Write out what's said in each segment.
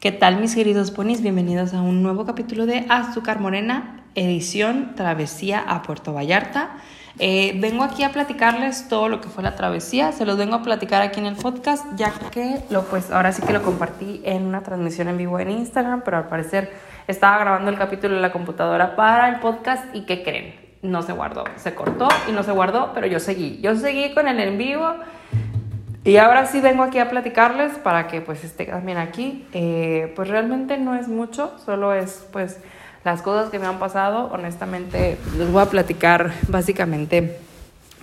¿Qué tal mis queridos ponis? Bienvenidos a un nuevo capítulo de Azúcar Morena, edición Travesía a Puerto Vallarta. Eh, vengo aquí a platicarles todo lo que fue la travesía, se los vengo a platicar aquí en el podcast, ya que lo pues ahora sí que lo compartí en una transmisión en vivo en Instagram, pero al parecer estaba grabando el capítulo en la computadora para el podcast y ¿qué creen? No se guardó, se cortó y no se guardó, pero yo seguí, yo seguí con el en vivo y ahora sí vengo aquí a platicarles para que pues esté también aquí. Eh, pues realmente no es mucho, solo es pues las cosas que me han pasado. Honestamente les voy a platicar básicamente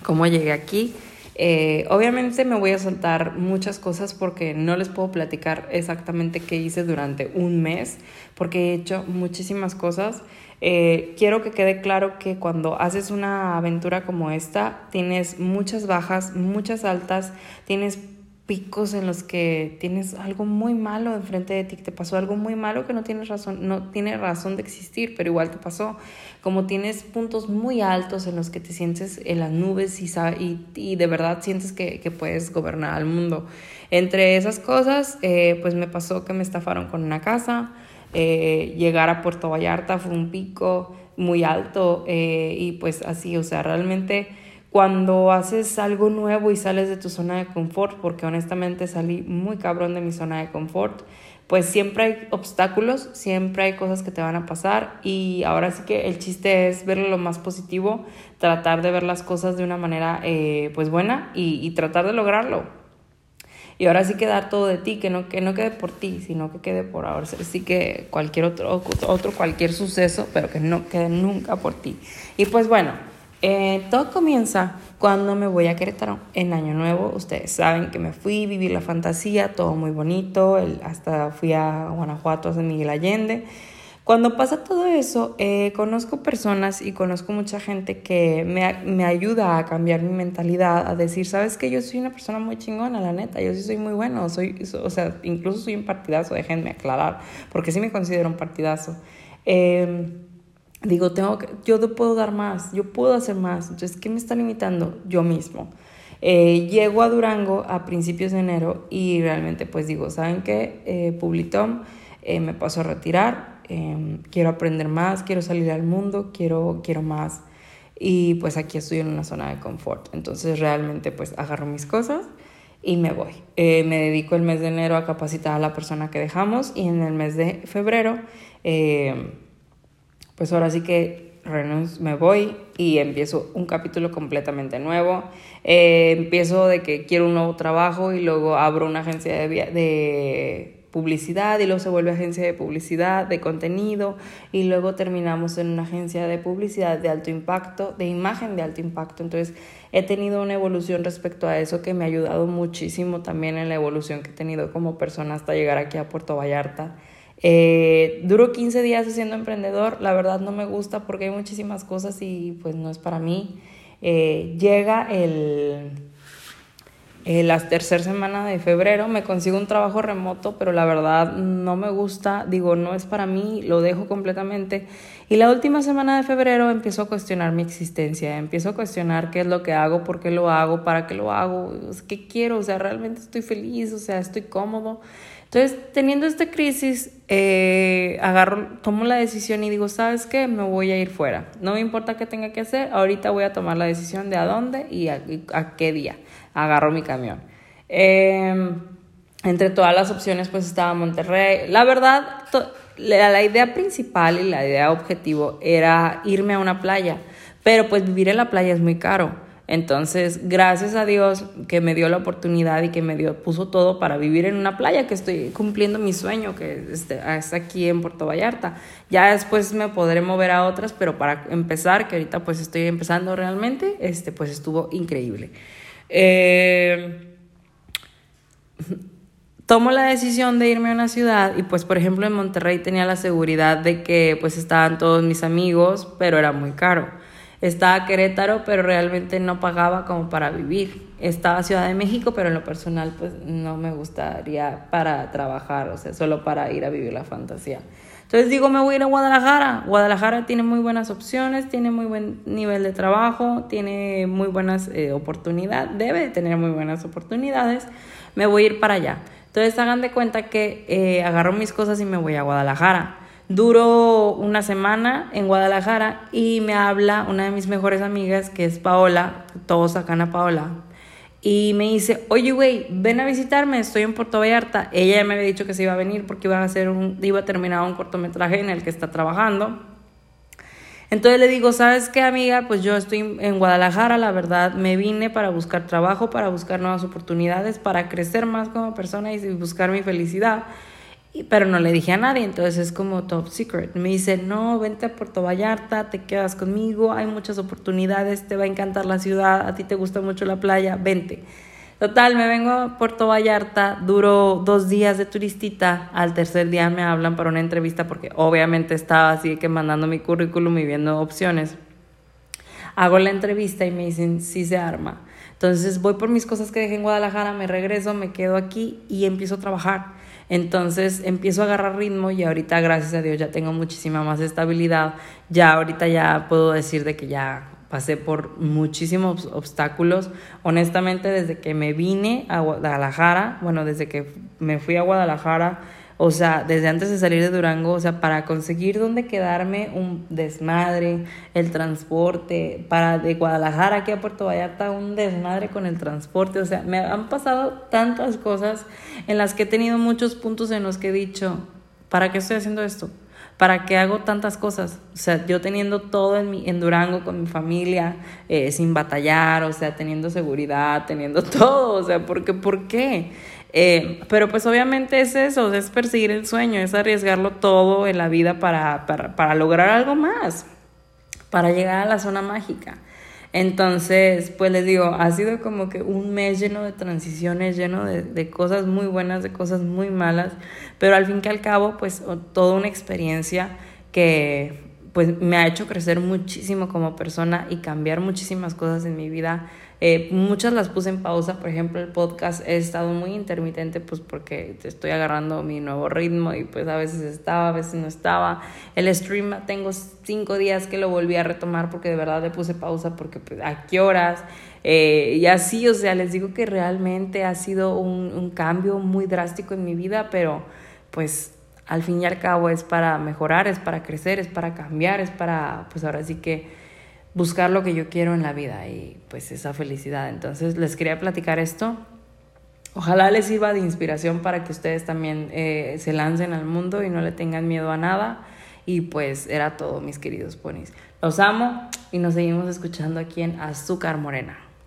cómo llegué aquí. Eh, obviamente me voy a soltar muchas cosas porque no les puedo platicar exactamente qué hice durante un mes, porque he hecho muchísimas cosas. Eh, quiero que quede claro que cuando haces una aventura como esta, tienes muchas bajas, muchas altas, tienes picos en los que tienes algo muy malo enfrente de ti, que te pasó algo muy malo que no tienes razón, no tiene razón de existir, pero igual te pasó. Como tienes puntos muy altos en los que te sientes en las nubes y, y, y de verdad sientes que, que, puedes gobernar al mundo. Entre esas cosas, eh, pues me pasó que me estafaron con una casa, eh, llegar a Puerto Vallarta fue un pico muy alto eh, y pues así, o sea, realmente cuando haces algo nuevo y sales de tu zona de confort, porque honestamente salí muy cabrón de mi zona de confort, pues siempre hay obstáculos, siempre hay cosas que te van a pasar y ahora sí que el chiste es verlo lo más positivo, tratar de ver las cosas de una manera eh, pues buena y, y tratar de lograrlo. Y ahora sí que dar todo de ti, que no, que no quede por ti, sino que quede por ahora. Sí que cualquier otro, otro, cualquier suceso, pero que no quede nunca por ti. Y pues bueno, eh, todo comienza cuando me voy a Querétaro en Año Nuevo. Ustedes saben que me fui, vivir la fantasía, todo muy bonito. El, hasta fui a Guanajuato, a San Miguel Allende. Cuando pasa todo eso, eh, conozco personas y conozco mucha gente que me, me, ayuda a cambiar mi mentalidad, a decir, sabes que yo soy una persona muy chingona, la neta, yo sí soy muy bueno, soy, o sea, incluso soy un partidazo, déjenme aclarar, porque sí me considero un partidazo. Eh, digo, tengo que, yo puedo dar más, yo puedo hacer más, entonces, ¿qué me está limitando? Yo mismo. Eh, llego a Durango a principios de enero y realmente pues digo, ¿saben qué? Eh, Publitom eh, me paso a retirar, Em, quiero aprender más, quiero salir al mundo, quiero, quiero más. Y pues aquí estoy en una zona de confort. Entonces realmente pues agarro mis cosas y me voy. Eh, me dedico el mes de enero a capacitar a la persona que dejamos y en el mes de febrero em, pues ahora sí que me voy y empiezo un capítulo completamente nuevo. Eh, empiezo de que quiero un nuevo trabajo y luego abro una agencia de, de publicidad y luego se vuelve agencia de publicidad, de contenido y luego terminamos en una agencia de publicidad de alto impacto, de imagen de alto impacto. Entonces he tenido una evolución respecto a eso que me ha ayudado muchísimo también en la evolución que he tenido como persona hasta llegar aquí a Puerto Vallarta. Eh, duro 15 días siendo emprendedor, la verdad no me gusta porque hay muchísimas cosas y pues no es para mí. Eh, llega el eh, la tercera semana de febrero me consigo un trabajo remoto, pero la verdad no me gusta, digo, no es para mí, lo dejo completamente. Y la última semana de febrero empiezo a cuestionar mi existencia, empiezo a cuestionar qué es lo que hago, por qué lo hago, para qué lo hago, qué quiero, o sea, realmente estoy feliz, o sea, estoy cómodo. Entonces, teniendo esta crisis, eh, agarro, tomo la decisión y digo, ¿sabes qué? Me voy a ir fuera. No me importa qué tenga que hacer, ahorita voy a tomar la decisión de a dónde y a qué día agarro mi camión. Em, entre todas las opciones pues estaba Monterrey. La verdad, la, idea principal y la idea objetivo era irme a una playa, pero pues vivir en la playa es muy caro. Entonces, gracias a Dios que me dio la oportunidad y que me dio, puso todo para vivir en una playa, que estoy cumpliendo mi sueño, que este, es aquí en Puerto Vallarta. Ya después me podré mover a otras, pero para empezar, que ahorita pues estoy empezando realmente, este, pues estuvo increíble. Eh, tomo la decisión de irme a una ciudad y pues por ejemplo en Monterrey tenía la seguridad de que pues estaban todos mis amigos, pero era muy caro. Estaba Querétaro, pero realmente no pagaba como para vivir. Estaba Ciudad de México, pero en lo personal pues no me gustaría para trabajar, o sea, solo para ir a vivir la fantasía. Entonces digo, me voy a ir a Guadalajara. Guadalajara tiene muy buenas opciones, tiene muy buen nivel de trabajo, tiene muy buenas eh, oportunidades, debe de tener muy buenas oportunidades. Me voy a ir para allá. Entonces hagan de cuenta que eh, agarro mis cosas y me voy a Guadalajara. Duro una semana en Guadalajara y me habla una de mis mejores amigas, que es Paola, todos sacan a Paola, y me dice, oye, güey, ven a visitarme, estoy en Puerto Vallarta. Ella ya me había dicho que se iba a venir porque iba a, hacer un, iba a terminar un cortometraje en el que está trabajando. Entonces le digo, ¿sabes qué, amiga? Pues yo estoy en Guadalajara, la verdad, me vine para buscar trabajo, para buscar nuevas oportunidades, para crecer más como persona y buscar mi felicidad pero no le dije a nadie, entonces es como top secret. Me dice, no, vente a Puerto Vallarta, te quedas conmigo, hay muchas oportunidades, te va a encantar la ciudad, a ti te gusta mucho la playa, vente. Total, me vengo a Puerto Vallarta, duro dos días de turistita, al tercer día me hablan para una entrevista porque obviamente estaba así que mandando mi currículum y viendo opciones. Hago la entrevista y me dicen, sí se arma. Entonces voy por mis cosas que dejé en Guadalajara, me regreso, me quedo aquí y empiezo a trabajar. Entonces empiezo a agarrar ritmo y ahorita, gracias a Dios, ya tengo muchísima más estabilidad. Ya ahorita ya puedo decir de que ya pasé por muchísimos obstáculos. Honestamente, desde que me vine a Guadalajara, bueno, desde que me fui a Guadalajara, o sea, desde antes de salir de Durango, o sea, para conseguir dónde quedarme, un desmadre, el transporte, para de Guadalajara aquí a Puerto Vallarta, un desmadre con el transporte, o sea, me han pasado tantas cosas en las que he tenido muchos puntos en los que he dicho, ¿para qué estoy haciendo esto? ¿Para qué hago tantas cosas? O sea, yo teniendo todo en, mi, en Durango con mi familia, eh, sin batallar, o sea, teniendo seguridad, teniendo todo, o sea, ¿por qué? ¿Por qué? Eh, pero pues obviamente es eso, es perseguir el sueño, es arriesgarlo todo en la vida para, para, para lograr algo más, para llegar a la zona mágica. Entonces, pues les digo, ha sido como que un mes lleno de transiciones, lleno de, de, cosas muy buenas, de cosas muy malas, pero al fin que al cabo, pues toda una experiencia que pues me ha hecho crecer muchísimo como persona y cambiar muchísimas cosas en mi vida eh, muchas las puse en pausa, por ejemplo, el podcast he estado muy intermitente pues porque estoy agarrando mi nuevo ritmo y pues a veces estaba, a veces no estaba. El stream tengo cinco días que lo volví a retomar porque de verdad le puse pausa porque pues a qué horas. Eh, y así, o sea, les digo que realmente ha sido un, un cambio muy drástico en mi vida, pero pues al fin y al cabo es para mejorar, es para crecer, es para cambiar, es para pues ahora sí que buscar lo que yo quiero en la vida y pues esa felicidad. Entonces les quería platicar esto. Ojalá les sirva de inspiración para que ustedes también eh, se lancen al mundo y no le tengan miedo a nada. Y pues era todo, mis queridos ponis. Los amo y nos seguimos escuchando aquí en Azúcar Morena.